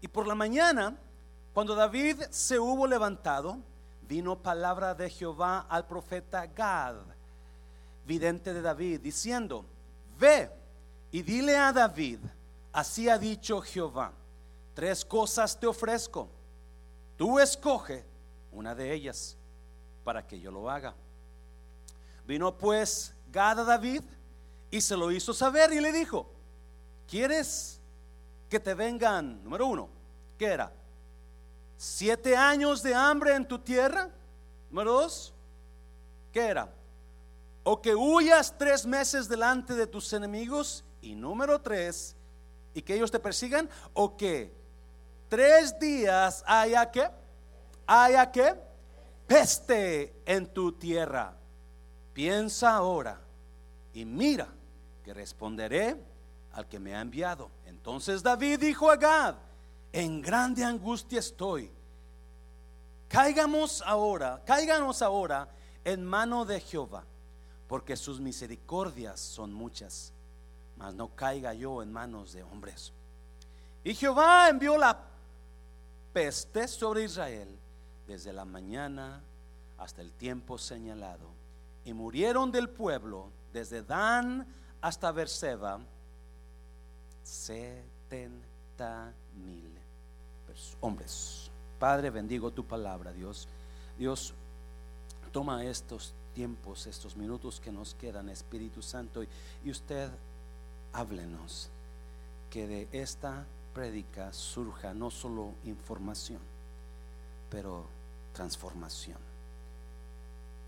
Y por la mañana, cuando David se hubo levantado, vino palabra de Jehová al profeta Gad, vidente de David, diciendo, ve y dile a David, así ha dicho Jehová, tres cosas te ofrezco, tú escoge una de ellas para que yo lo haga. Vino pues Gad a David y se lo hizo saber y le dijo, ¿quieres que te vengan, número uno, ¿qué era? Siete años de hambre en tu tierra. Número dos, ¿qué era? O que huyas tres meses delante de tus enemigos. Y número tres, y que ellos te persigan. O que tres días haya que, haya que, peste en tu tierra. Piensa ahora y mira que responderé al que me ha enviado. Entonces David dijo a Gad, en grande angustia estoy. Caigamos ahora, cáiganos ahora en mano de Jehová, porque sus misericordias son muchas, mas no caiga yo en manos de hombres. Y Jehová envió la peste sobre Israel desde la mañana hasta el tiempo señalado, y murieron del pueblo desde Dan hasta Berseba setenta mil hombres. Padre, bendigo tu palabra, Dios. Dios, toma estos tiempos, estos minutos que nos quedan, Espíritu Santo, y, usted háblenos que de esta prédica surja no solo información, pero transformación.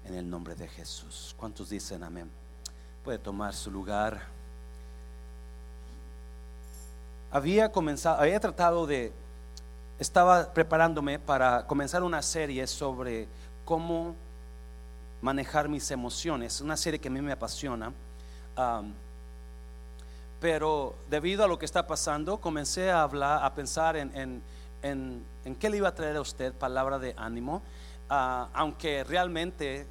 En el nombre de Jesús. ¿Cuántos dicen amén? Puede tomar su lugar. Había comenzado, había tratado de estaba preparándome para comenzar una serie sobre cómo manejar mis emociones, una serie que a mí me apasiona. pero debido a lo que está pasando, comencé a hablar, a pensar en, en, qué le iba a traer a usted palabra de ánimo. Ah, aunque realmente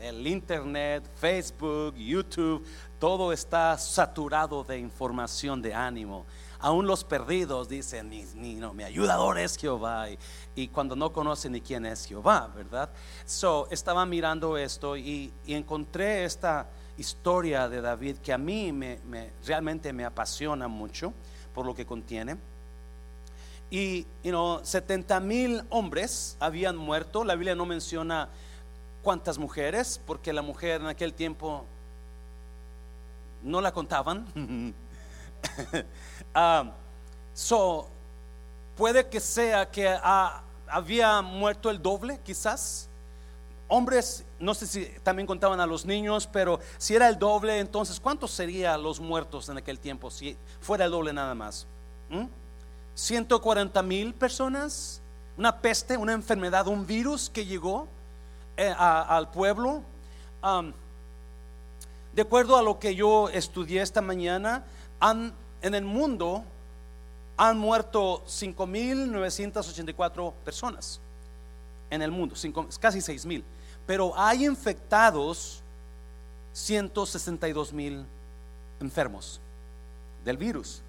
el internet, Facebook, YouTube, todo está saturado de información de ánimo aún los perdidos dicen, ni, no, mi ayudador es Jehová. Y, cuando no conocen ni quién es Jehová, ¿verdad? So, estaba mirando esto y, encontré esta historia de David que a mí me, realmente me apasiona mucho por lo que contiene. Y, you know, 70 mil hombres habían muerto. La Biblia no menciona cuántas mujeres, porque la mujer en aquel tiempo no la contaban. Ah, so, puede que sea que había muerto el doble, quizás. Hombres, no sé si también contaban a los niños, pero si era el doble, entonces, ¿cuántos serían los muertos en aquel tiempo si fuera el doble nada más? 140 ¿Mm? mil personas, una peste, una enfermedad, un virus que llegó eh, al pueblo. de acuerdo a lo que yo estudié esta mañana, han en el mundo han muerto 5.984 personas. En el mundo, casi 6.000. Pero hay infectados 162.000 enfermos del virus,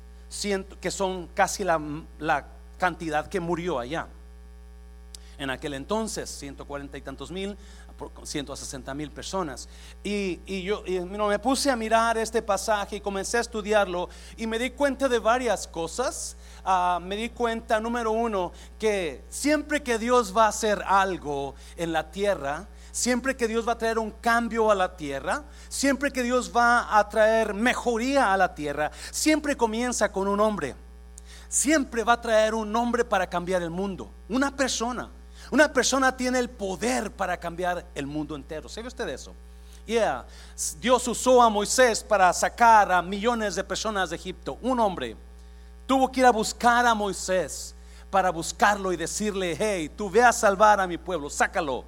que son casi la, la cantidad que murió allá. En aquel entonces, 140 y tantos mil, 160 mil personas. Y, yo me puse a mirar este pasaje y comencé a estudiarlo y me di cuenta de varias cosas. Ah, me di cuenta, número uno, que siempre que Dios va a hacer algo en la tierra, siempre que Dios va a traer un cambio a la tierra, siempre que Dios va a traer mejoría a la tierra, siempre comienza con un hombre. Siempre va a traer un hombre para cambiar el mundo, una persona. Una persona tiene el poder para cambiar el mundo entero. ¿Sabe usted eso? Yeah. Dios usó a Moisés para sacar a millones de personas de Egipto. Un hombre tuvo que ir a buscar a Moisés para buscarlo y decirle, hey, tú ve a salvar a mi pueblo, sácalo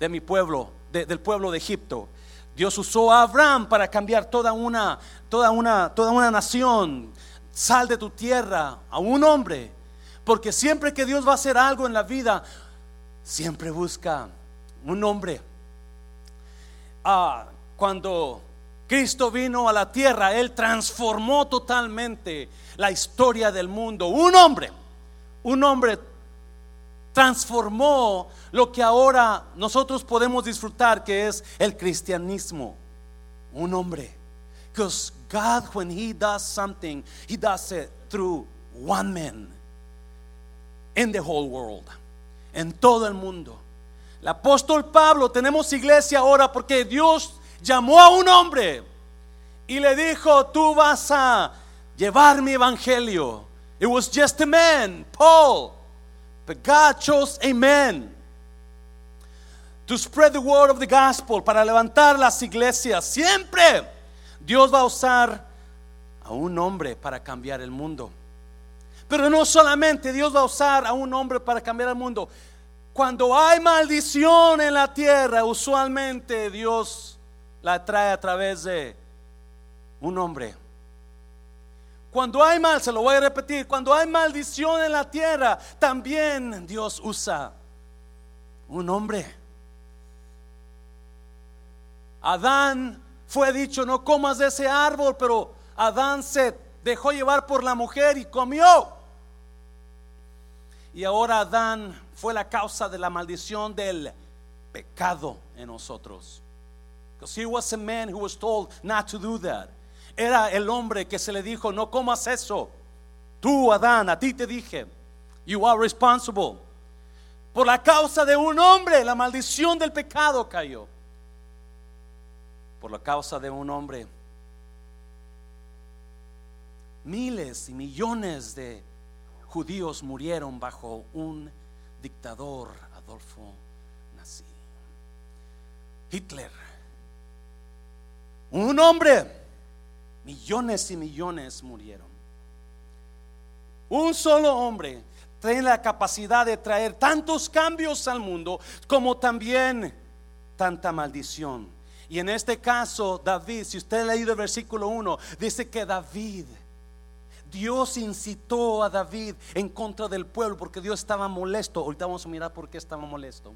de mi pueblo, del pueblo de Egipto. Dios usó a Abraham para cambiar toda una, toda una, toda una nación. Sal de tu tierra a un hombre, porque siempre que Dios va a hacer algo en la vida, siempre busca un hombre. Ah, cuando Cristo vino a la tierra, Él transformó totalmente la historia del mundo. Un hombre, un hombre transformó lo que ahora nosotros podemos disfrutar, que es el cristianismo. Un hombre. Because God, when He does something, He does it through one man in the whole world, en todo el mundo. El apóstol Pablo, tenemos iglesia ahora porque Dios llamó a un hombre y le dijo, tú vas a llevar mi evangelio. It was just a man, Paul. But God chose a man to spread the word of the gospel, para levantar las iglesias. Siempre Dios va a usar a un hombre para cambiar el mundo. Pero no solamente Dios va a usar a un hombre para cambiar el mundo. Cuando hay maldición en la tierra, usualmente Dios la trae a través de un hombre. Cuando hay mal, se lo voy a repetir, cuando hay maldición en la tierra, también Dios usa un hombre. Adán fue dicho, no comas de ese árbol, pero Adán se dejó llevar por la mujer y comió. Y ahora Adán fue la causa de la maldición del pecado en nosotros. Because he was a man who was told not to do that. Era el hombre que se le dijo, no comas eso. Tú, Adán, a ti te dije, you are responsible. Por la causa de un hombre, la maldición del pecado cayó. Por la causa de un hombre, miles y millones de judíos murieron bajo un dictador, Adolfo Nazi. Hitler, un hombre, millones y millones murieron. Un solo hombre tiene la capacidad de traer tantos cambios al mundo como también tanta maldición. Y en este caso, David, si usted ha leído el versículo 1, dice que David Dios incitó a David en contra del pueblo porque Dios estaba molesto. Ahorita vamos a mirar por qué estaba molesto.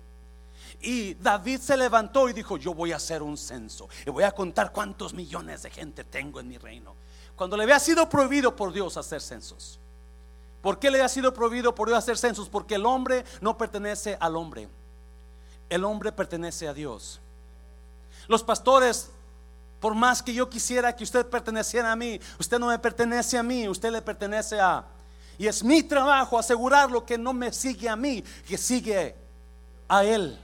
Y David se levantó y dijo, yo voy a hacer un censo y voy a contar cuántos millones de gente tengo en mi reino. Cuando le había sido prohibido por Dios hacer censos. ¿Por qué le había sido prohibido por Dios hacer censos? Porque el hombre no pertenece al hombre. El hombre pertenece a Dios. Los pastores por más que yo quisiera que usted perteneciera a mí, usted no me pertenece a mí, usted le pertenece a... Y es mi trabajo asegurarlo que no me sigue a mí, que sigue a Él.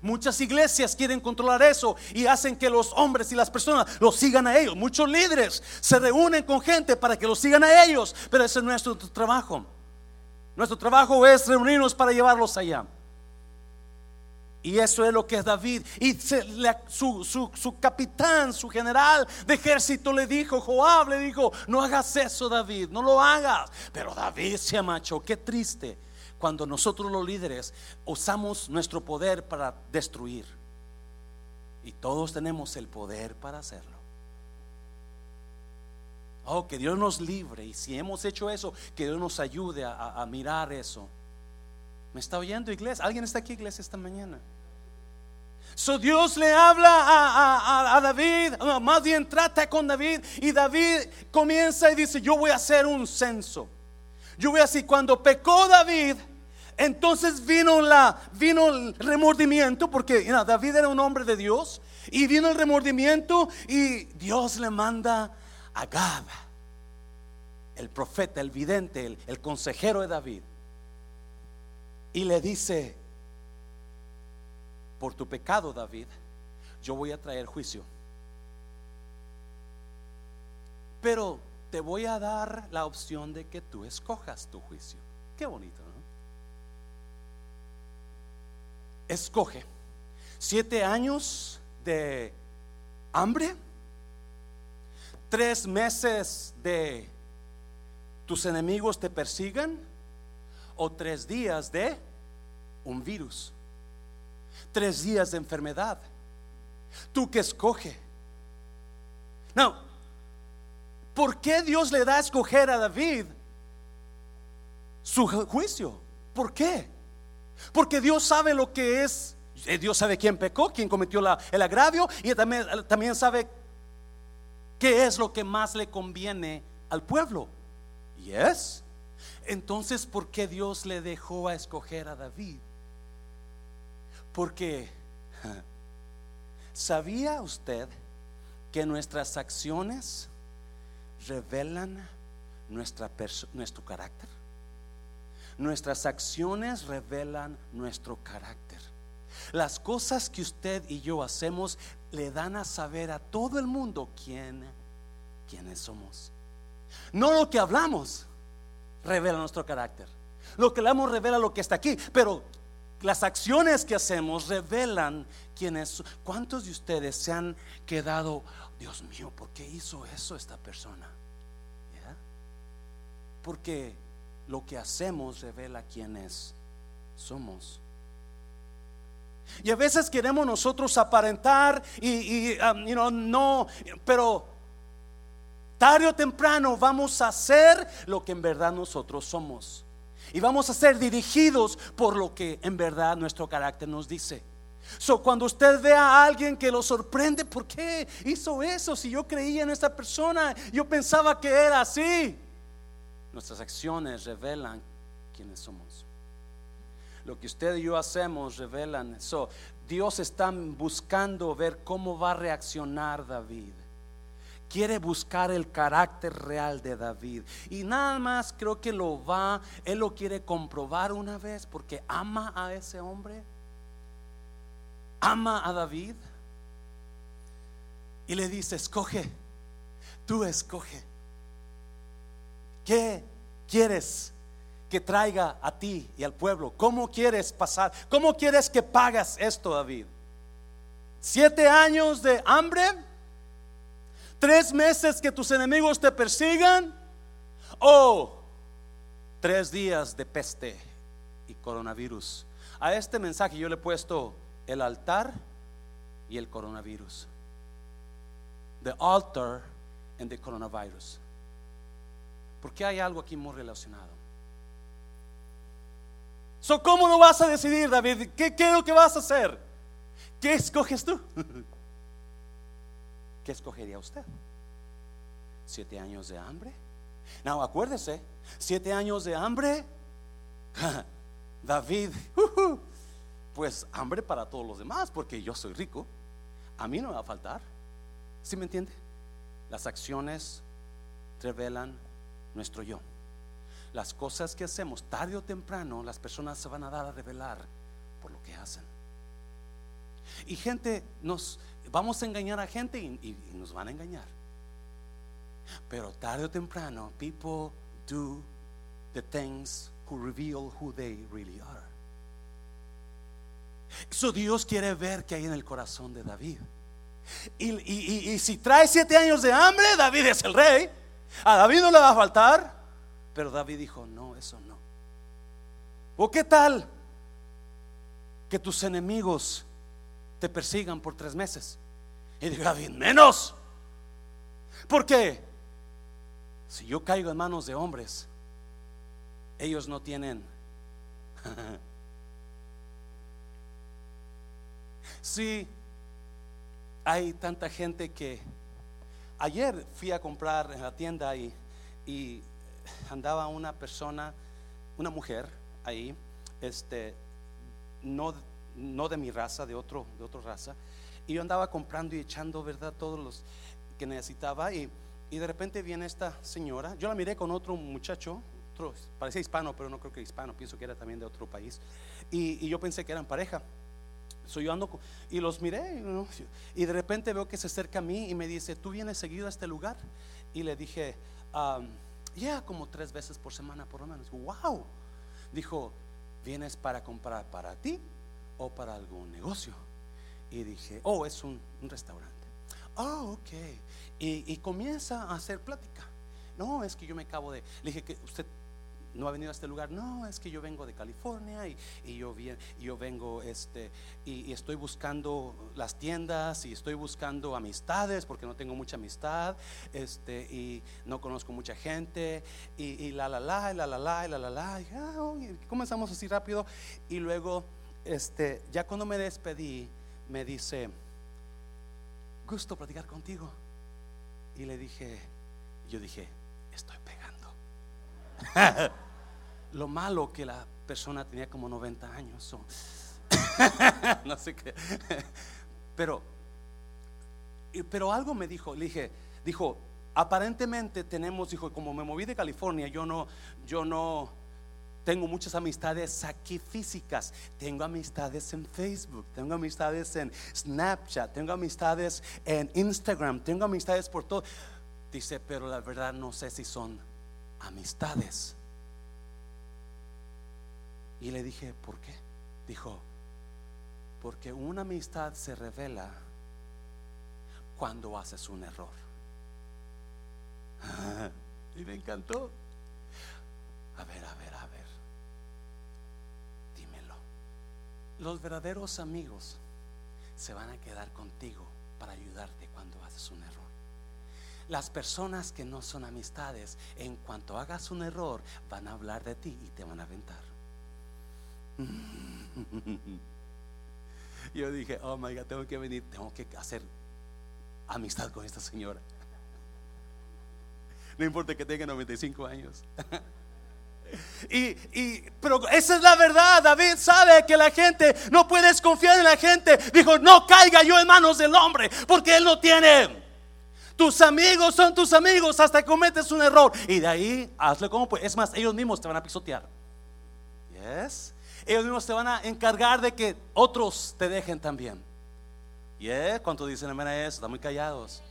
Muchas iglesias quieren controlar eso y hacen que los hombres y las personas los sigan a ellos. Muchos líderes se reúnen con gente para que los sigan a ellos, pero ese es nuestro trabajo. Nuestro trabajo es reunirnos para llevarlos allá. Y eso es lo que es David. Y su, capitán, su general de ejército le dijo, Joab le dijo, no hagas eso David, no lo hagas. Pero David se amachó, qué triste cuando nosotros los líderes usamos nuestro poder para destruir. Y todos tenemos el poder para hacerlo. Oh, que Dios nos libre. Y si hemos hecho eso, que Dios nos ayude a mirar eso. ¿Me está oyendo iglesia? ¿Alguien está aquí iglesia esta mañana? So Dios le habla a, David, más bien trata con David y David comienza y dice, yo voy a hacer un censo. Yo voy a decir, cuando pecó David, entonces vino, la, vino el remordimiento, porque David era un hombre de Dios, y vino el remordimiento y Dios le manda a Gad, el profeta, el vidente, el consejero de David y le dice, por tu pecado, David, yo voy a traer juicio. Pero te voy a dar la opción de que tú escojas tu juicio. Qué bonito, ¿no? Escoge siete años de hambre, tres meses de tus enemigos te persigan o tres días de un virus, tres días de enfermedad. Tú que escoge. No, ¿por qué Dios le da a escoger a David su juicio? ¿Por qué? Porque Dios sabe lo que es Eh, Dios sabe quién pecó, quién cometió el agravio y también, también sabe qué es lo que más le conviene al pueblo. Y es. Entonces, ¿por qué Dios le dejó a escoger a David? Porque, ¿sabía usted que nuestras acciones revelan nuestro carácter? Nuestras acciones revelan nuestro carácter. Las cosas que usted y yo hacemos le dan a saber a todo el mundo quién, quiénes somos. No lo que hablamos revela nuestro carácter. Lo que hablamos revela lo que está aquí, pero las acciones que hacemos revelan quiénes. ¿Cuántos de ustedes se han quedado, Dios mío, ¿por qué hizo eso esta persona? Porque lo que hacemos revela quiénes somos. Y a veces queremos nosotros aparentar y, um, no, pero tarde o temprano vamos a hacer lo que en verdad nosotros somos. Y vamos a ser dirigidos por lo que en verdad nuestro carácter nos dice. So, cuando usted ve a alguien que lo sorprende, ¿por qué hizo eso? Si yo creía en esta persona, yo pensaba que era así. Nuestras acciones revelan quiénes somos. Lo que usted y yo hacemos revelan eso. Dios está buscando ver cómo va a reaccionar David. Quiere buscar el carácter real de David. Y nada más creo que lo va, él lo quiere comprobar una vez porque ama a ese hombre. Ama a David. Y le dice, escoge, tú escoge. ¿Qué quieres? que traiga a ti y al pueblo? ¿Cómo quieres pasar? ¿Cómo quieres que pagas esto, David? ¿Siete años de hambre? ¿Tres meses que tus enemigos te persigan? ¿O tres días de peste y coronavirus? A este mensaje yo le he puesto el altar y el coronavirus. The altar and the coronavirus. Porque hay algo aquí muy relacionado. So, ¿Cómo lo vas a decidir, David? ¿Qué, ¿Qué, es lo que vas a hacer? ¿Qué escoges tú? ¿Qué escogería usted? ¿Siete años de hambre? No, acuérdese, siete años de hambre. David, pues hambre para todos los demás, porque yo soy rico. A mí no me va a faltar. ¿Sí me entiende? Las acciones revelan nuestro yo las cosas que hacemos, tarde o temprano, las personas se van a dar a revelar por lo que hacen. Y gente, nos vamos a engañar a gente y, nos van a engañar. Pero tarde o temprano, people do the things who reveal who they really are. Eso Dios quiere ver que hay en el corazón de David. Y, y, si trae siete años de hambre, David es el rey. A David no le va a faltar. Pero David dijo, no, eso no. ¿O qué tal que tus enemigos te persigan por tres meses? Y diga David, menos. Porque si yo caigo en manos de hombres, ellos no tienen... sí, hay tanta gente que... Ayer fui a comprar en la tienda y, y andaba una persona, una mujer ahí, este, no, no de mi raza, de, otro, de otra raza, y yo andaba comprando y echando, ¿verdad?, todos los que necesitaba, y, y de repente viene esta señora, yo la miré con otro muchacho, otro, parecía hispano, pero no creo que hispano, pienso que era también de otro país, y, y yo pensé que eran pareja. soy yo ando y los miré y de repente veo que se acerca a mí y me dice, ¿tú vienes seguido a este lugar? Y le dije, ya como tres veces por semana por lo menos. Wow. Dijo, ¿vienes para comprar para ti o para algún negocio? Y dije, oh, es un, restaurante. Oh, ok. Y, y, comienza a hacer plática. No, es que yo me acabo de. Le dije que usted no ha venido a este lugar. No, es que yo vengo de California y, yo, yo vengo este, y, estoy buscando las tiendas y estoy buscando amistades porque no tengo mucha amistad este, y no conozco mucha gente y, la la la, la la la, la la la. Y, ah, comenzamos así rápido y luego este, ya cuando me despedí, me dice, gusto platicar contigo. Y le dije, yo dije, estoy pegando. Lo malo que la persona tenía como 90 años. no sé qué. Pero, pero algo me dijo, le dije, dijo, aparentemente tenemos, dijo, como me moví de California, yo no, yo no tengo muchas amistades aquí físicas. Tengo amistades en Facebook, tengo amistades en Snapchat, tengo amistades en Instagram, tengo amistades por todo. Dice, pero la verdad no sé si son amistades. Y le dije, ¿por qué? Dijo, porque una amistad se revela cuando haces un error. y me encantó. A ver, a ver, a ver. Los verdaderos amigos se van a quedar contigo para ayudarte cuando haces un error. Las personas que no son amistades, en cuanto hagas un error, van a hablar de ti y te van a aventar. Yo dije, oh my God, tengo que venir, tengo que hacer amistad con esta señora. No importa que tenga 95 años. Y, pero esa es la verdad. David sabe que la gente no puedes confiar en la gente. Dijo: No caiga yo en manos del hombre, porque él no tiene. Tus amigos son tus amigos hasta que cometes un error. Y de ahí hazle como pues. Es más, ellos mismos te van a pisotear. Yes. Ellos mismos te van a encargar de que otros te dejen también. Yeah. ¿Cuánto dicen amén a eso? Están muy callados.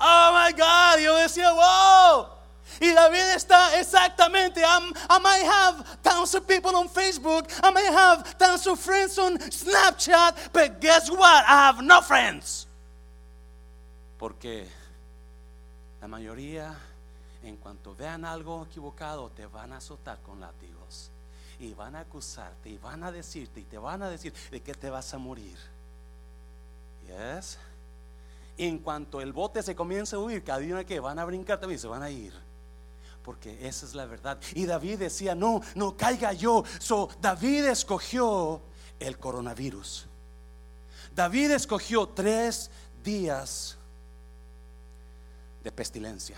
Oh my God. Yo decía, wow. Y David está exactamente. I might have tons of people on Facebook. I may have tons of friends on Snapchat. But guess what? I have no friends. Porque la mayoría, en cuanto vean algo equivocado, te van a azotar con látigos. Y van a acusarte. Y van a decirte. Y te van a decir de que te vas a morir. Yes. en cuanto el bote se comience a huir, cada día que van a brincar también se van a ir porque esa es la verdad. Y David decía, no, no caiga yo. So, David escogió el coronavirus. David escogió tres días de pestilencia.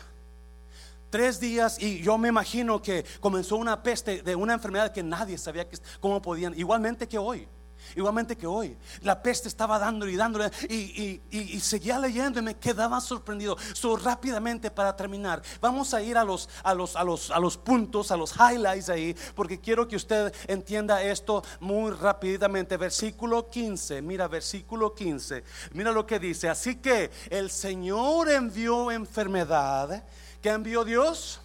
Tres días y yo me imagino que comenzó una peste de una enfermedad que nadie sabía cómo podían, igualmente que hoy. Igualmente que hoy, la peste estaba dándole y dándole y, y, seguía leyendo y me quedaba sorprendido. So, rápidamente para terminar, vamos a ir a los, a, los, a, los, a los puntos, a los highlights ahí, porque quiero que usted entienda esto muy rápidamente. Versículo 15, mira, versículo 15, mira lo que dice. Así que el Señor envió enfermedad. ¿Qué envió Dios?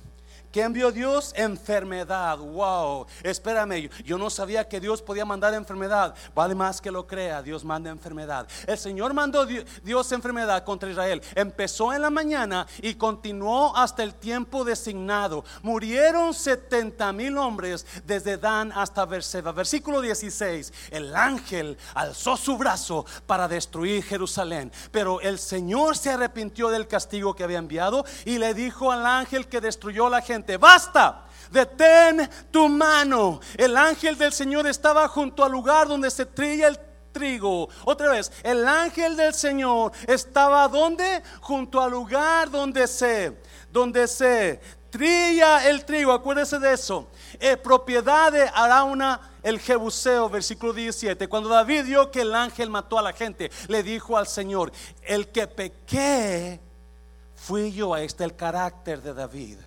¿Qué envió Dios? Enfermedad. Wow. Espérame, yo no sabía que Dios podía mandar enfermedad. Vale más que lo crea, Dios manda enfermedad. El Señor mandó Dios enfermedad contra Israel. Empezó en la mañana y continuó hasta el tiempo designado. Murieron 70 mil hombres desde Dan hasta Berseba. Versículo 16. El ángel alzó su brazo para destruir Jerusalén. Pero el Señor se arrepintió del castigo que había enviado y le dijo al ángel que destruyó la gente basta. Detén tu mano. El ángel del Señor estaba junto al lugar donde se trilla el trigo. Otra vez, el ángel del Señor estaba donde? Junto al lugar donde se, donde se trilla el trigo. Acuérdese de eso. Eh, propiedad de Arauna el Jebuseo, versículo 17. Cuando David vio que el ángel mató a la gente, le dijo al Señor: El que pequé fui yo. Ahí está el carácter de David.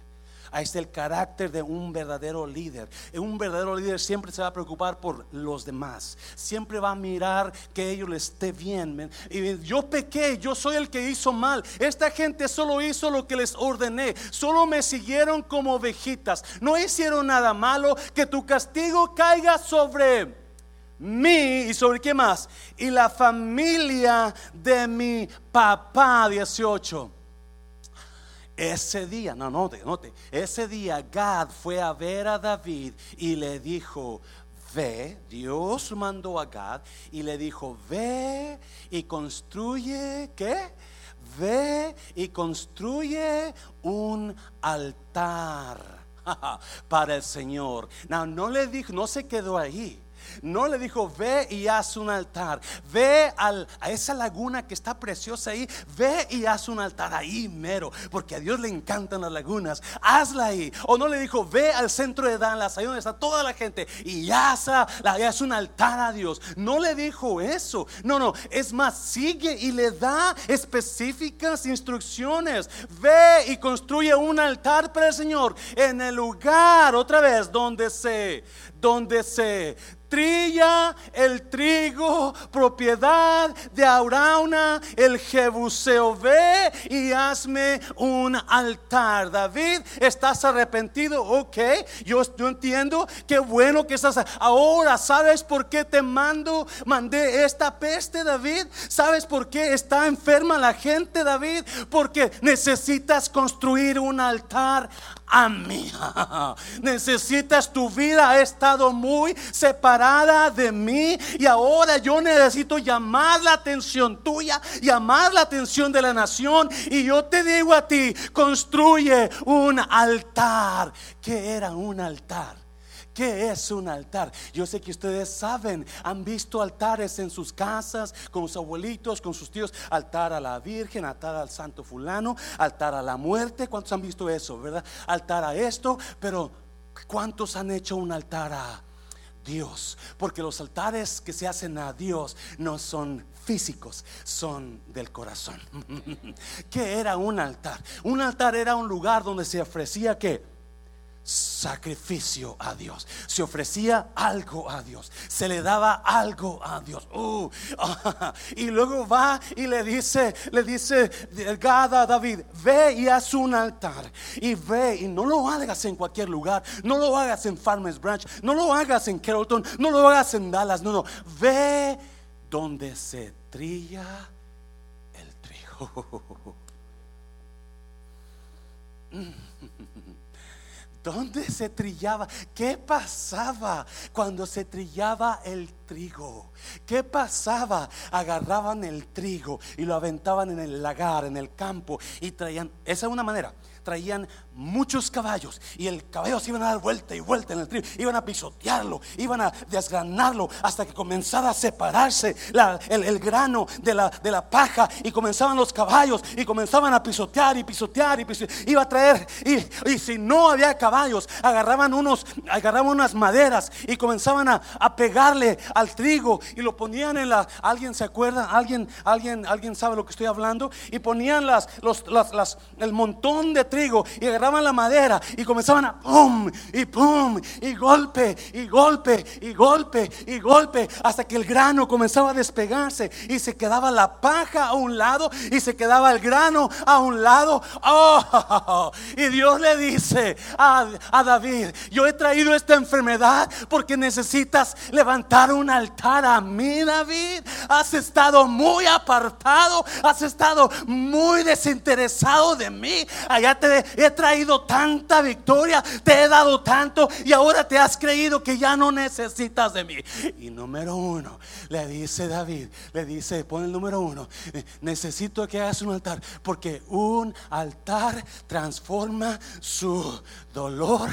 Ahí está el carácter de un verdadero líder. Un verdadero líder siempre se va a preocupar por los demás. Siempre va a mirar que ellos le esté bien. Y yo pequé, yo soy el que hizo mal. Esta gente solo hizo lo que les ordené. Solo me siguieron como ovejitas. No hicieron nada malo. Que tu castigo caiga sobre mí y sobre qué más. Y la familia de mi papá 18. Ese día, no, note, note, ese día Gad fue a ver a David y le dijo, ve, Dios mandó a Gad y le dijo, ve y construye, ¿qué? Ve y construye un altar para el Señor. No, no le dijo, no se quedó ahí. No le dijo, ve y haz un altar. Ve al, a esa laguna que está preciosa ahí. Ve y haz un altar ahí mero. Porque a Dios le encantan las lagunas. Hazla ahí. O no le dijo, ve al centro de Dallas, ahí donde está toda la gente. Y haz, haz un altar a Dios. No le dijo eso. No, no. Es más, sigue y le da específicas instrucciones. Ve y construye un altar para el Señor en el lugar, otra vez, donde se, donde se trilla el trigo, propiedad de Aurauna, el Jebuseo. Ve y hazme un altar. David, ¿estás arrepentido? Ok, yo, yo entiendo. Qué bueno que estás. Ahora, ¿sabes por qué te mando? Mandé esta peste, David. ¿Sabes por qué está enferma la gente, David? Porque necesitas construir un altar a mí. Necesitas tu vida ha estado muy separada de mí y ahora yo necesito llamar la atención tuya, llamar la atención de la nación y yo te digo a ti, construye un altar. ¿Qué era un altar? ¿Qué es un altar? Yo sé que ustedes saben, han visto altares en sus casas, con sus abuelitos, con sus tíos, altar a la Virgen, altar al Santo Fulano, altar a la muerte. ¿Cuántos han visto eso, verdad? Altar a esto, pero ¿cuántos han hecho un altar a Dios? Porque los altares que se hacen a Dios no son físicos, son del corazón. ¿Qué era un altar? Un altar era un lugar donde se ofrecía que sacrificio a Dios. Se ofrecía algo a Dios. Se le daba algo a Dios. Uh, y luego va y le dice, le dice Gada a David, ve y haz un altar. Y ve y no lo hagas en cualquier lugar. No lo hagas en Farmers Branch. No lo hagas en Carrollton. No lo hagas en Dallas. No, no. Ve donde se trilla el trigo. ¿Dónde se trillaba? ¿Qué pasaba cuando se trillaba el trigo? ¿Qué pasaba? Agarraban el trigo y lo aventaban en el lagar, en el campo y traían, esa es una manera, traían muchos caballos y el caballo se iban a dar vuelta y vuelta en el trigo, iban a pisotearlo, iban a desgranarlo hasta que comenzara a separarse el, grano de la, de la paja y comenzaban los caballos y comenzaban a pisotear y pisotear y pisotear. iba a traer y, si no había caballos agarraban unos agarraban unas maderas y comenzaban a, a, pegarle al trigo y lo ponían en la alguien se acuerda alguien alguien alguien sabe lo que estoy hablando y ponían las los las, las el montón de trigo y agarraban la madera y comenzaban a pum y pum y golpe y golpe y golpe y golpe hasta que el grano comenzaba a despegarse y se quedaba la paja a un lado y se quedaba el grano a un lado. Oh, y Dios le dice a, a David, yo he traído esta enfermedad porque necesitas levantar un altar a mí, David. Has estado muy apartado, has estado muy desinteresado de mí. Allá he traído tanta victoria, te he dado tanto y ahora te has creído que ya no necesitas de mí. Y número uno, le dice David, le dice, pon el número uno, necesito que hagas un altar, porque un altar transforma su dolor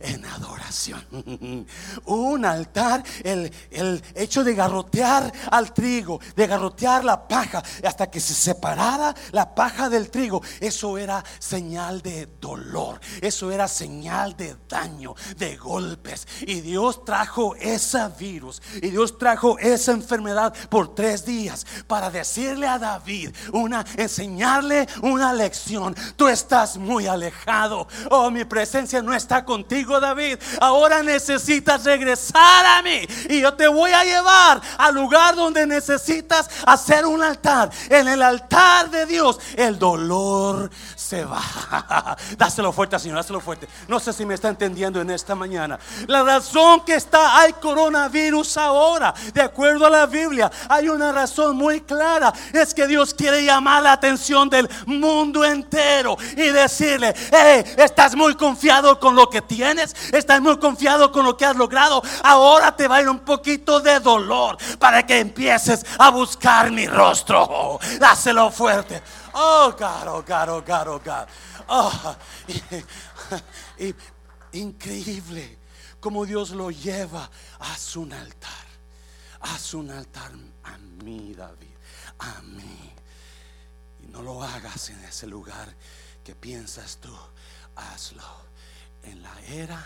en adoración. Un altar, el, el, hecho de garrotear al trigo, de garrotear la paja hasta que se separara la paja del trigo, eso era señal de dolor, eso era señal de daño, de golpes. Y Dios trajo ese virus, y Dios trajo esa enfermedad por tres días para decirle a David, una, enseñarle una lección. Tú estás muy alejado. Oh, mi presencia no está contigo, David. Ahora necesitas regresar a mí. Y yo te voy a llevar al lugar donde necesitas hacer un altar. En el altar de Dios, el dolor va. Dáselo fuerte, Señor, dáselo fuerte. No sé si me está entendiendo en esta mañana. La razón que está, hay coronavirus ahora, de acuerdo a la Biblia, hay una razón muy clara. Es que Dios quiere llamar la atención del mundo entero y decirle, hey, estás muy confiado con lo que tienes, estás muy confiado con lo que has logrado. Ahora te va a ir un poquito de dolor para que empieces a buscar mi rostro. Dáselo fuerte. Oh, God, oh, God, oh, God, oh, God. Oh, increíble. como Dios lo lleva. Haz un altar. Haz un altar a mí, David. A mí. Y no lo hagas en ese lugar que piensas tú. Hazlo en la era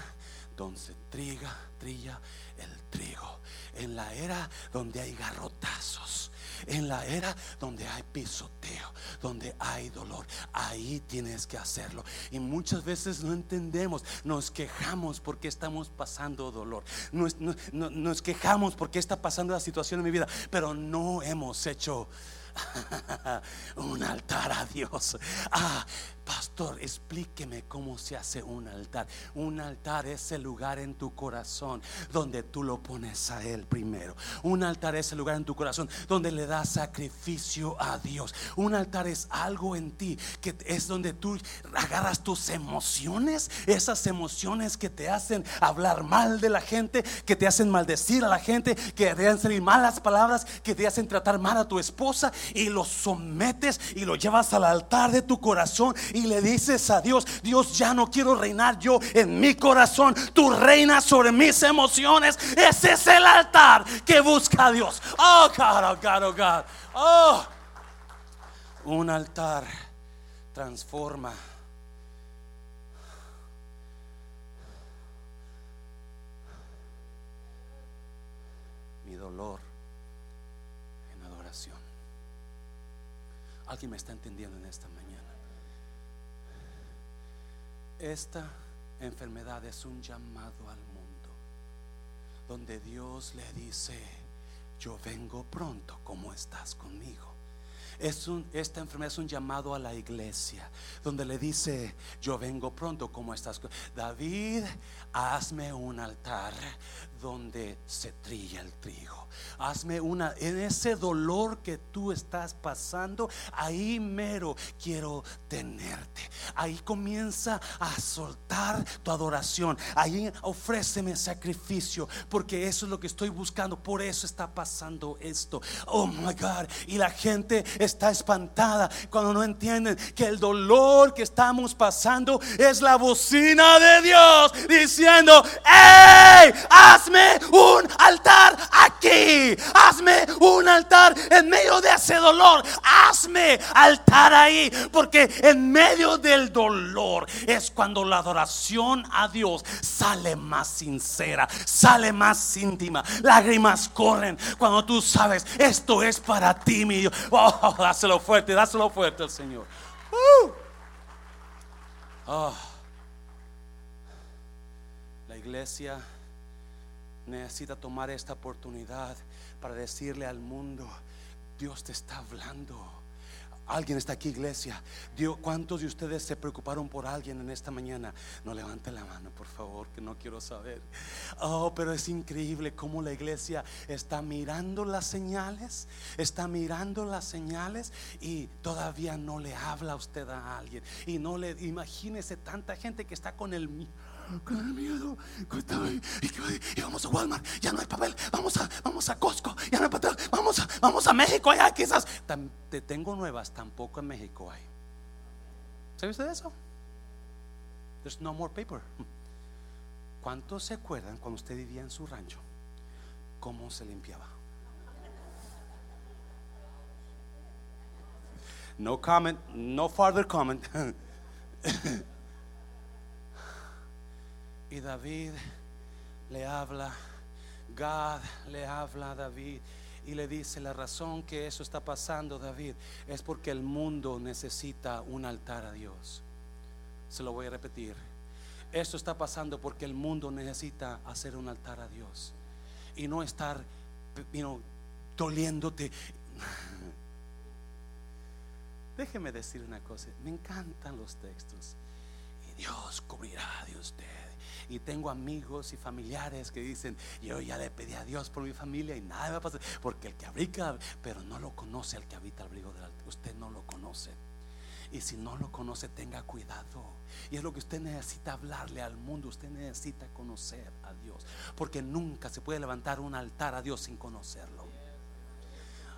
donde se triga, trilla el trigo. En la era donde hay garrotazos en la era donde hay pisoteo, donde hay dolor. Ahí tienes que hacerlo. Y muchas veces no entendemos, nos quejamos porque estamos pasando dolor. Nos, quejamos porque está pasando la situación en mi vida, pero no hemos hecho un altar a Dios. Ah, Pastor, explíqueme cómo se hace un altar. Un altar es el lugar en tu corazón donde tú lo pones a Él primero. Un altar es el lugar en tu corazón donde le das sacrificio a Dios. Un altar es algo en ti que es donde tú agarras tus emociones, esas emociones que te hacen hablar mal de la gente, que te hacen maldecir a la gente, que te hacen salir malas palabras, que te hacen tratar mal a tu esposa y lo sometes y lo llevas al altar de tu corazón y le dices a Dios, Dios ya no quiero reinar yo en mi corazón, tú reinas sobre mis emociones. Ese es el altar que busca Dios. Oh, God, oh, God, oh, God. Oh, un altar transforma. Mi dolor en adoración. Alguien me está entendiendo en esta mañana. Esta enfermedad es un llamado al mundo, donde Dios le dice, yo vengo pronto, ¿cómo estás conmigo? Es un, esta enfermedad es un llamado a la iglesia, donde le dice, yo vengo pronto, ¿cómo estás? David, hazme un altar donde se trilla el trigo. Hazme una, en ese dolor que tú estás pasando, ahí mero quiero tenerte. Ahí comienza a soltar tu adoración. Ahí ofréceme sacrificio, porque eso es lo que estoy buscando. Por eso está pasando esto. Oh my God. Y la gente está espantada cuando no entienden que el dolor que estamos pasando es la bocina de Dios diciendo, ¡Ey! Hazme un altar aquí. Hazme un altar en medio de ese dolor. Hazme altar ahí. Porque en medio del dolor es cuando la adoración a Dios sale más sincera, sale más íntima. Lágrimas corren cuando tú sabes, esto es para ti, mi Dios. Oh, dáselo fuerte, dáselo fuerte al Señor. Oh. La iglesia necesita tomar esta oportunidad para decirle al mundo, Dios te está hablando. Alguien está aquí, iglesia. Dios, ¿cuántos de ustedes se preocuparon por alguien en esta mañana? No levante la mano, por favor, que no quiero saber. Oh, pero es increíble cómo la iglesia está mirando las señales, está mirando las señales y todavía no le habla a usted a alguien. Y no le imagínese tanta gente que está con el con el miedo. Y, vamos a Walmart, ya no hay papel. Vamos a, vamos a Costco, ya no hay papel. Vamos a, vamos a México, ya quizás. Te tengo nuevas, tampoco en México hay. ¿Sabe usted eso? There's no more paper. ¿Cuántos se acuerdan cuando usted vivía en su rancho? ¿Cómo se limpiaba? No comment, no further comment. Y David le habla, God le habla a David y le dice, la razón que eso está pasando, David, es porque el mundo necesita un altar a Dios. Se lo voy a repetir. Esto está pasando porque el mundo necesita hacer un altar a Dios y no estar you doliéndote. Déjeme decir una cosa, me encantan los textos y Dios cubrirá de usted y tengo amigos y familiares que dicen, yo ya le pedí a Dios por mi familia y nada va a pasar, porque el que habita, pero no lo conoce el que habita al abrigo del alto, usted no lo conoce. Y si no lo conoce, tenga cuidado. Y es lo que usted necesita hablarle al mundo. Usted necesita conocer a Dios. Porque nunca se puede levantar un altar a Dios sin conocerlo.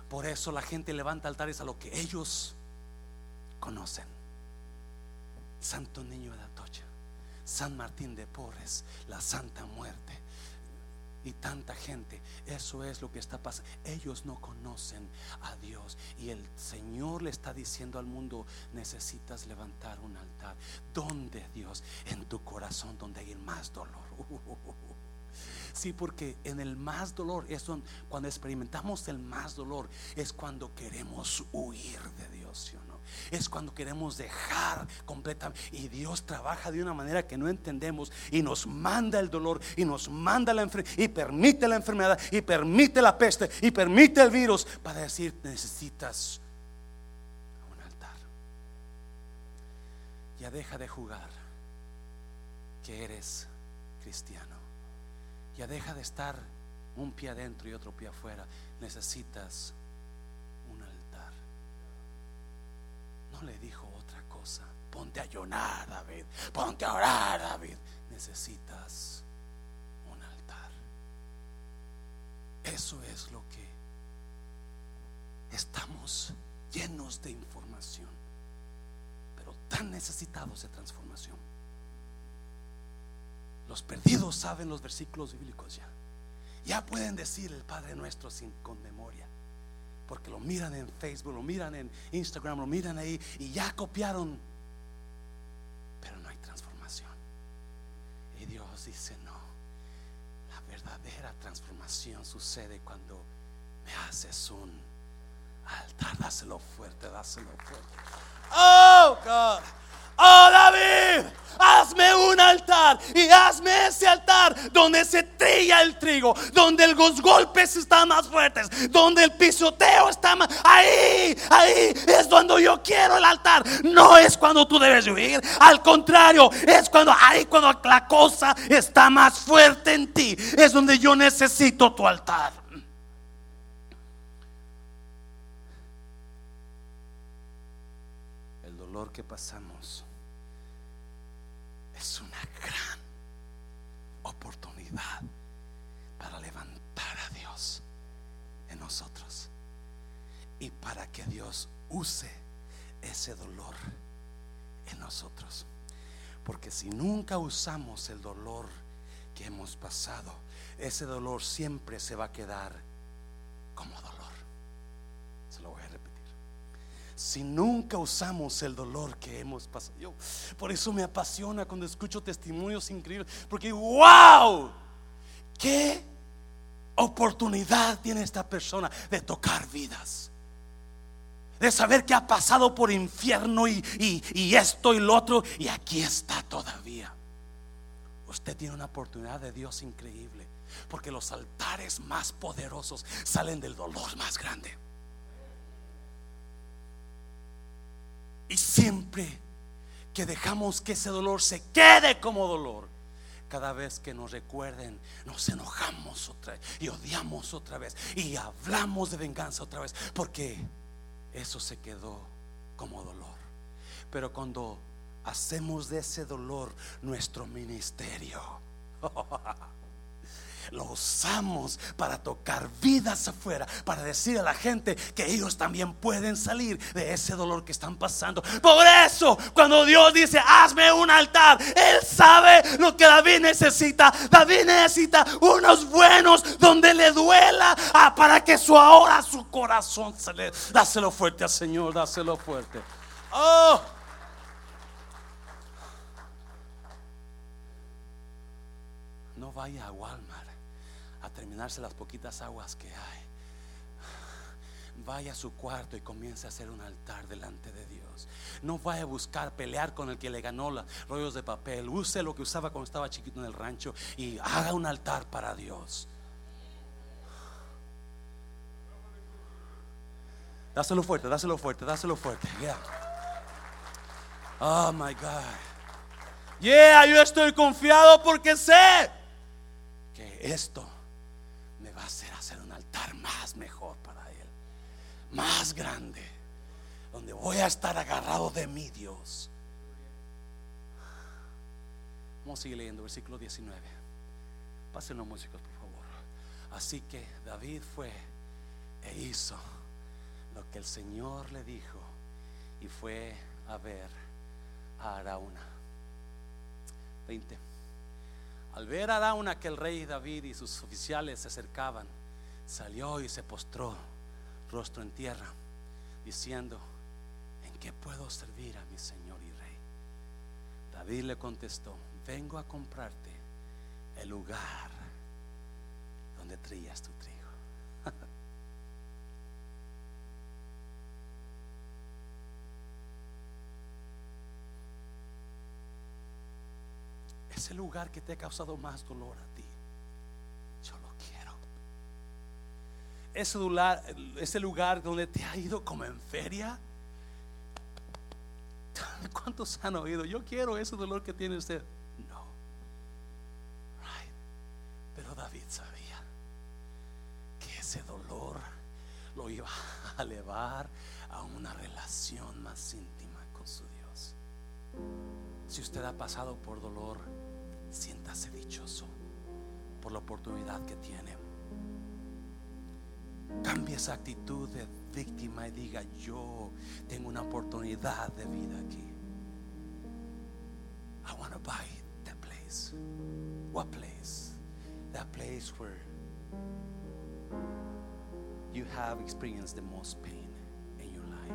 Por eso la gente levanta altares a lo que ellos conocen. Santo niño de Atocha. San Martín de Porres, la Santa Muerte y tanta gente. Eso es lo que está pasando. Ellos no conocen a Dios. Y el Señor le está diciendo al mundo, necesitas levantar un altar. ¿Dónde Dios? En tu corazón, donde hay más dolor. Sí, porque en el más dolor es cuando experimentamos el más dolor, es cuando queremos huir de Dios, no? Es cuando queremos dejar completamente. Y Dios trabaja de una manera que no entendemos y nos manda el dolor y nos manda la enfermedad y permite la enfermedad y permite la peste y permite el virus para decir necesitas un altar. Ya deja de jugar que eres cristiano. Ya deja de estar un pie adentro y otro pie afuera. Necesitas le dijo otra cosa. Ponte a llorar, David. Ponte a orar, David. Necesitas un altar. Eso es lo que estamos llenos de información, pero tan necesitados de transformación. Los perdidos saben los versículos bíblicos ya. Ya pueden decir el Padre nuestro sin con memoria porque lo miran en Facebook, lo miran en Instagram, lo miran ahí y ya copiaron. Pero no hay transformación. Y Dios dice, no, la verdadera transformación sucede cuando me haces un altar. Dáselo fuerte, dáselo fuerte. Oh, God. Oh David, hazme un altar y hazme ese altar donde se trilla el trigo, donde los golpes están más fuertes, donde el pisoteo está más... Ahí, ahí es donde yo quiero el altar. No es cuando tú debes huir, al contrario, es cuando ahí cuando la cosa está más fuerte en ti, es donde yo necesito tu altar. El dolor que pasamos y para que Dios use ese dolor en nosotros. Porque si nunca usamos el dolor que hemos pasado, ese dolor siempre se va a quedar como dolor. Se lo voy a repetir si nunca usamos el dolor que hemos pasado. Yo, por eso me apasiona cuando escucho testimonios increíbles, porque wow, qué oportunidad tiene esta persona de tocar vidas. De saber que ha pasado por infierno y, y esto y lo otro, y aquí está todavía. Usted tiene una oportunidad de Dios increíble, porque los altares más poderosos salen del dolor más grande. Y siempre que dejamos que ese dolor se quede como dolor, cada vez que nos recuerden, nos enojamos otra vez y odiamos otra vez y hablamos de venganza otra vez, porque eso se quedó como dolor. Pero cuando hacemos de ese dolor nuestro ministerio, lo usamos para tocar vidas afuera, para decir a la gente que ellos también pueden salir de ese dolor que están pasando. Por eso, cuando Dios dice, hazme un altar, Él sabe lo que David necesita. David necesita unos buenos donde le duela ah, para que su ahora su corazón se le... Dáselo fuerte al Señor, dáselo fuerte. Oh. No vaya a Walmart terminarse las poquitas aguas que hay, vaya a su cuarto y comience a hacer un altar delante de Dios. No vaya a buscar pelear con el que le ganó los rollos de papel. Use lo que usaba cuando estaba chiquito en el rancho y haga un altar para Dios. Dáselo fuerte, dáselo fuerte, dáselo fuerte. Yeah. Oh my God. Yeah, yo estoy confiado porque sé que esto más mejor para Él, más grande, donde voy a estar agarrado de mi Dios. Vamos a seguir leyendo, versículo 19. Pasen los músicos, por favor. Así que David fue e hizo lo que el Señor le dijo y fue a ver a Arauna. 20. Al ver a Arauna que el rey David y sus oficiales se acercaban, salió y se postró rostro en tierra, diciendo, ¿en qué puedo servir a mi Señor y Rey? David le contestó, vengo a comprarte el lugar donde trillas tu trigo. Ese lugar que te ha causado más dolor a ti, yo lo quiero. Ese lugar, ese lugar donde te ha ido como en feria. ¿Cuántos han oído? Yo quiero ese dolor que tiene usted. No. Pero David sabía que ese dolor lo iba a elevar a una relación más íntima con su Dios. Si usted ha pasado por dolor, siéntase dichoso por la oportunidad que tiene. Cambie esa actitud de víctima y diga, yo tengo una oportunidad de vida aquí. I want to buy that place. What place? That place where you have experienced the most pain in your life.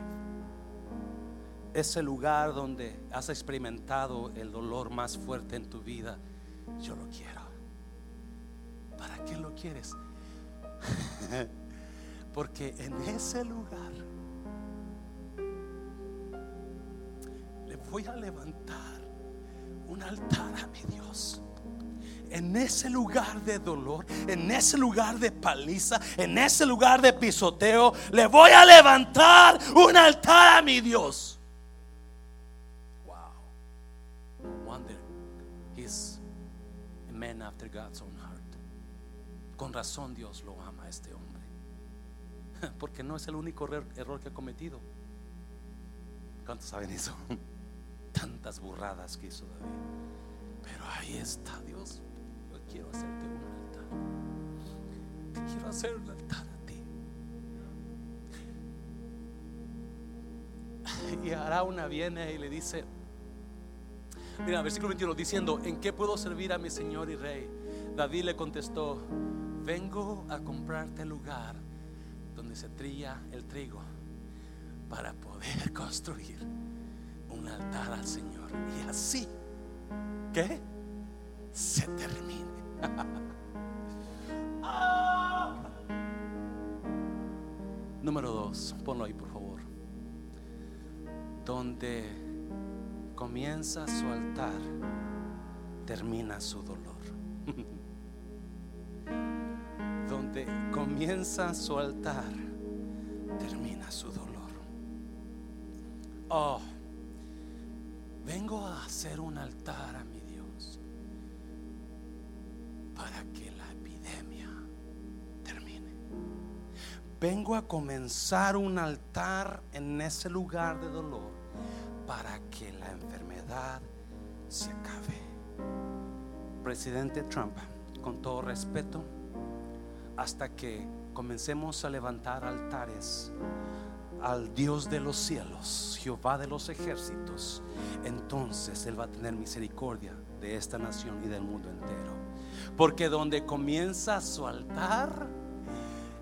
Ese lugar donde has experimentado el dolor más fuerte en tu vida, yo lo quiero. ¿Para qué lo quieres? Porque en ese lugar le voy a levantar un altar a mi Dios. En ese lugar de dolor, en ese lugar de paliza, en ese lugar de pisoteo, le voy a levantar un altar a mi Dios. Wow. Wonder he's a man after God's own heart. Con razón Dios lo ama a este hombre. Porque no es el único error, que ha cometido. ¿Cuántos saben eso? Tantas burradas que hizo David. Pero ahí está Dios. Yo quiero hacerte un altar. Te quiero hacer un altar a ti. Y Arauna viene y le dice, mira, versículo 21, diciendo, ¿en qué puedo servir a mi Señor y Rey? David le contestó, vengo a comprarte lugar donde se trilla el trigo para poder construir un altar al Señor. Y así, ¿qué? Se termine. Ah. Número dos, ponlo ahí por favor. Donde comienza su altar, termina su dolor. comienza su altar, termina su dolor. Oh, vengo a hacer un altar a mi Dios para que la epidemia termine. Vengo a comenzar un altar en ese lugar de dolor para que la enfermedad se acabe. Presidente Trump, con todo respeto, hasta que comencemos a levantar altares al Dios de los cielos, Jehová de los ejércitos, entonces Él va a tener misericordia de esta nación y del mundo entero. Porque donde comienza su altar,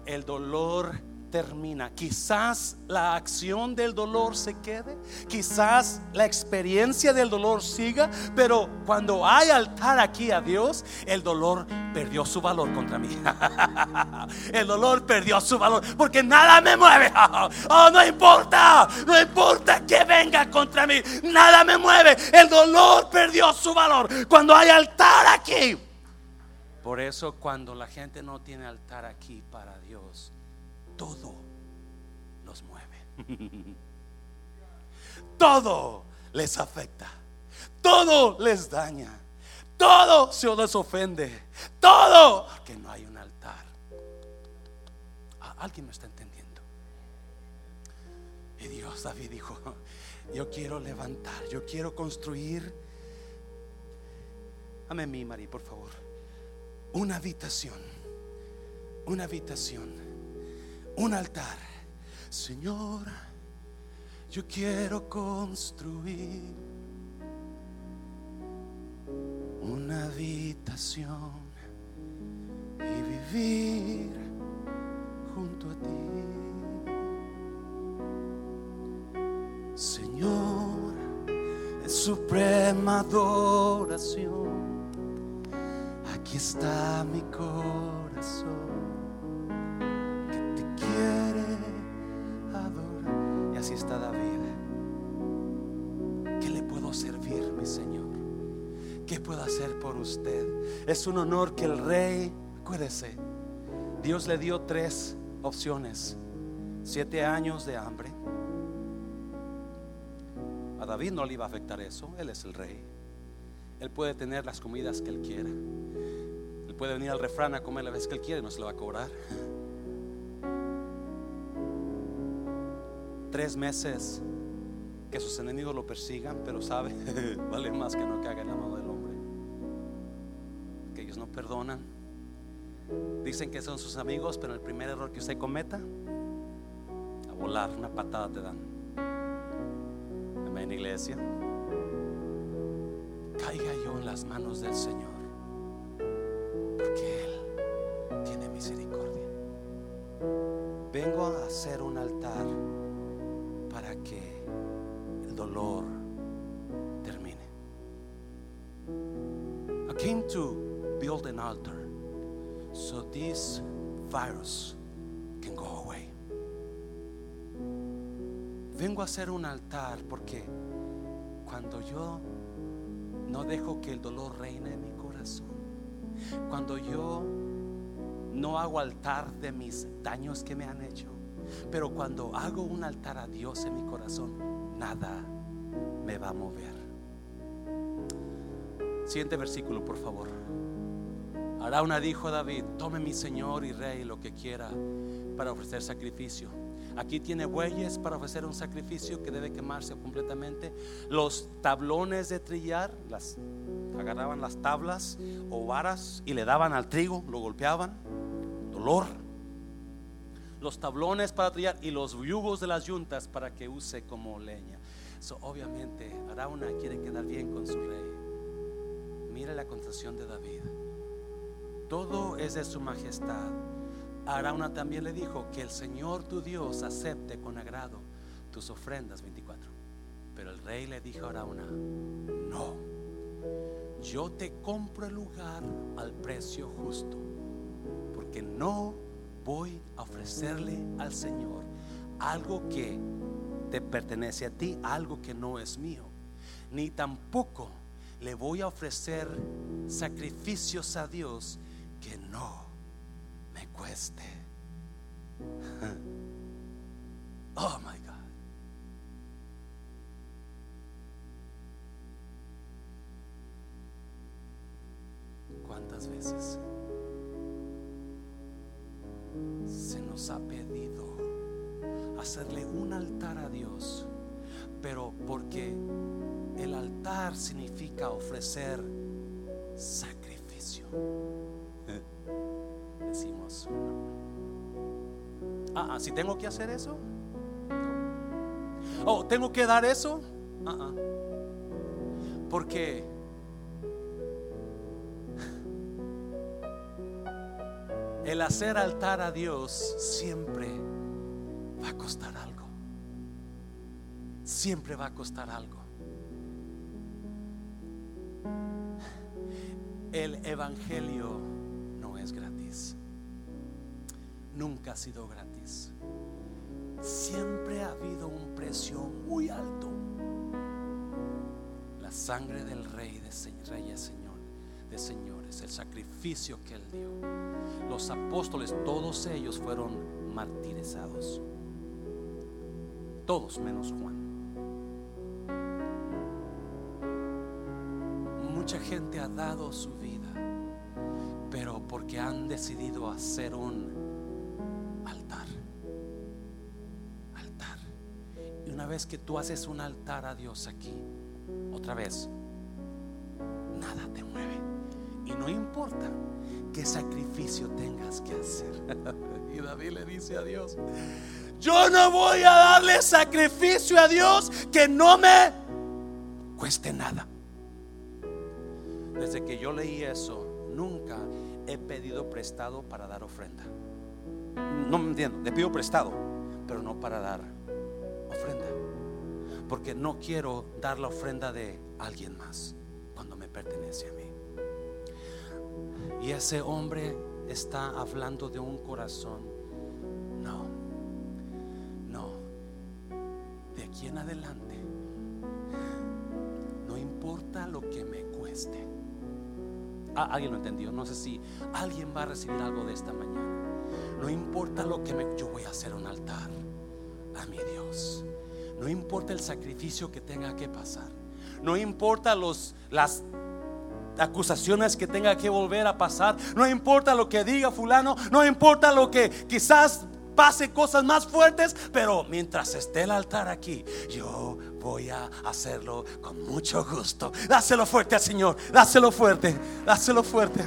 el dolor termina. Quizás la acción del dolor se quede, quizás la experiencia del dolor siga, pero cuando hay altar aquí a Dios, el dolor perdió su valor contra mí. el dolor perdió su valor porque nada me mueve. Oh, no importa, no importa que venga contra mí, nada me mueve. El dolor perdió su valor cuando hay altar aquí. Por eso cuando la gente no tiene altar aquí para Dios, todo los mueve. Todo les afecta. Todo les daña. Todo se les ofende. Todo que no hay un altar. Ah, Alguien me está entendiendo. Y Dios, David dijo, yo quiero levantar, yo quiero construir. Dame mi María, por favor. Una habitación. Una habitación un altar. Señor, yo quiero construir habitación y vivir junto a ti. Señor, en suprema adoración, aquí está mi corazón así está David. ¿Qué le puedo servir, mi Señor? ¿Qué puedo hacer por usted? Es un honor que el rey, acuérdese, Dios le dio tres opciones. Siete años de hambre. A David no le iba a afectar eso. Él es el rey. Él puede tener las comidas que él quiera. Él puede venir al refrán a comer la vez que él quiere, no se le va a cobrar. Tres meses que sus enemigos lo persigan, pero sabe, vale más que no caiga en la mano del hombre. Que ellos no perdonan. Dicen que son sus amigos, pero el primer error que usted cometa, a volar, una patada te dan. Amén, iglesia. Caiga yo en las manos del Señor, porque Él tiene misericordia. Vengo a hacer un altar que el dolor termine. I came to build an altar so this virus can go away. Vengo a hacer un altar porque cuando yo no dejo que el dolor reine en mi corazón, cuando yo no hago altar de mis daños que me han hecho, pero cuando hago un altar a Dios en mi corazón, nada me va a mover. Siguiente versículo, por favor. Arauna dijo a David, tome mi señor y rey lo que quiera para ofrecer sacrificio. Aquí tiene bueyes para ofrecer un sacrificio que debe quemarse completamente. Los tablones de trillar, las agarraban las tablas o varas y le daban al trigo, lo golpeaban. Dolor. Los tablones para trillar y los yugos de las yuntas para que use como leña. So, obviamente, Arauna quiere quedar bien con su rey. Mire la contestación de David. Todo es de su majestad. Arauna también le dijo que el Señor tu Dios acepte con agrado tus ofrendas 24. Pero el rey le dijo a Arauna, no, yo te compro el lugar al precio justo, porque no voy a ofrecerle al Señor algo que te pertenece a ti, algo que no es mío, ni tampoco le voy a ofrecer sacrificios a Dios que no me cueste. Oh my God. ¿Cuántas veces se nos ha pedido hacerle un altar a Dios? Pero porque el altar significa ofrecer sacrificio. Decimos, ah, ah, si tengo que hacer eso, no. Oh, tengo que dar eso, ah, ah. porque el hacer altar a Dios siempre va a costar algo. Siempre va a costar algo. El Evangelio no es gratis. Nunca ha sido gratis. Siempre ha habido un precio muy alto. La sangre del Rey de Reyes, Señor, señores, el sacrificio que Él dio. Los apóstoles, todos ellos fueron martirizados. Todos menos Juan. Mucha gente ha dado su vida, pero porque han decidido hacer un altar. Altar. Y una vez que tú haces un altar a Dios aquí, otra vez, nada te mueve. Y no importa qué sacrificio tengas que hacer. y David le dice a Dios, yo no voy a darle sacrificio a Dios que no me cueste nada. Desde que yo leí eso, nunca he pedido prestado para dar ofrenda. No me entiendo, le pido prestado, pero no para dar ofrenda. Porque no quiero dar la ofrenda de alguien más cuando me pertenece a mí. Y ese hombre está hablando de un corazón. No, no. De aquí en adelante, no importa lo que me cueste. Ah, alguien lo entendió. No sé si alguien va a recibir algo de esta mañana. No importa lo que me. Yo voy a hacer un altar a mi Dios. No importa el sacrificio que tenga que pasar. No importa los, las acusaciones que tenga que volver a pasar. No importa lo que diga fulano. No importa lo que quizás pase cosas más fuertes. Pero mientras esté el altar aquí, yo voy a hacerlo con mucho gusto. Dáselo fuerte al Señor. Dáselo fuerte. Dáselo fuerte.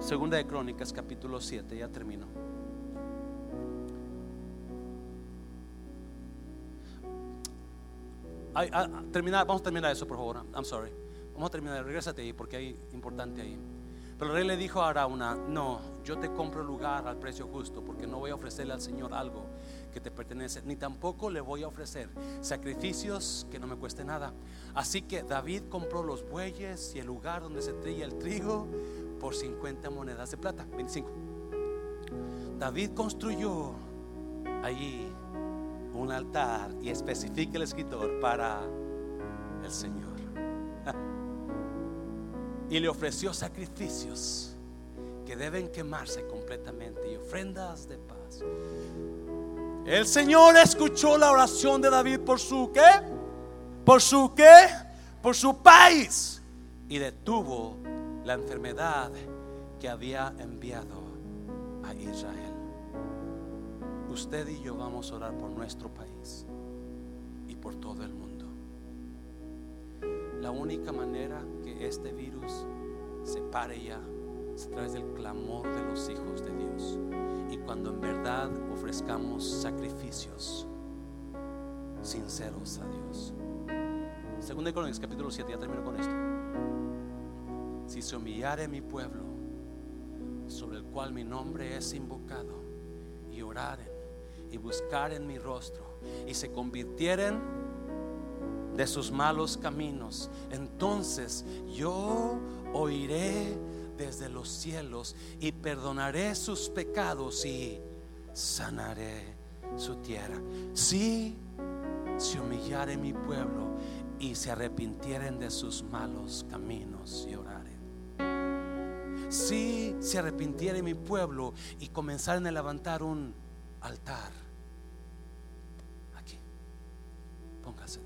Segunda de Crónicas, capítulo 7. Ya termino. Terminar, vamos a terminar eso, por favor. I'm sorry. Vamos a terminar. Regrésate ahí porque hay importante ahí. Pero el rey le dijo a Arauna: No, yo te compro lugar al precio justo porque no voy a ofrecerle al Señor algo que te pertenece, ni tampoco le voy a ofrecer sacrificios que no me cueste nada. Así que David compró los bueyes y el lugar donde se trilla el trigo por 50 monedas de plata. 25. David construyó allí un altar y especifica el escritor para el Señor. Y le ofreció sacrificios que deben quemarse completamente y ofrendas de paz. El Señor escuchó la oración de David por su qué? Por su qué? Por su país y detuvo la enfermedad que había enviado a Israel usted y yo vamos a orar por nuestro país y por todo el mundo. La única manera que este virus se pare ya es a través del clamor de los hijos de Dios. Y cuando en verdad ofrezcamos sacrificios sinceros a Dios. Segunda Crónicas capítulo 7, ya termino con esto. Si se humillare mi pueblo, sobre el cual mi nombre es invocado, y oraren y buscar en mi rostro y se convirtieren de sus malos caminos, entonces yo oiré desde los cielos y perdonaré sus pecados y sanaré su tierra. Si se humillare mi pueblo y se arrepintieren de sus malos caminos y oraren. Si se arrepintiere mi pueblo y comenzaren a levantar un altar. Aquí. Póngase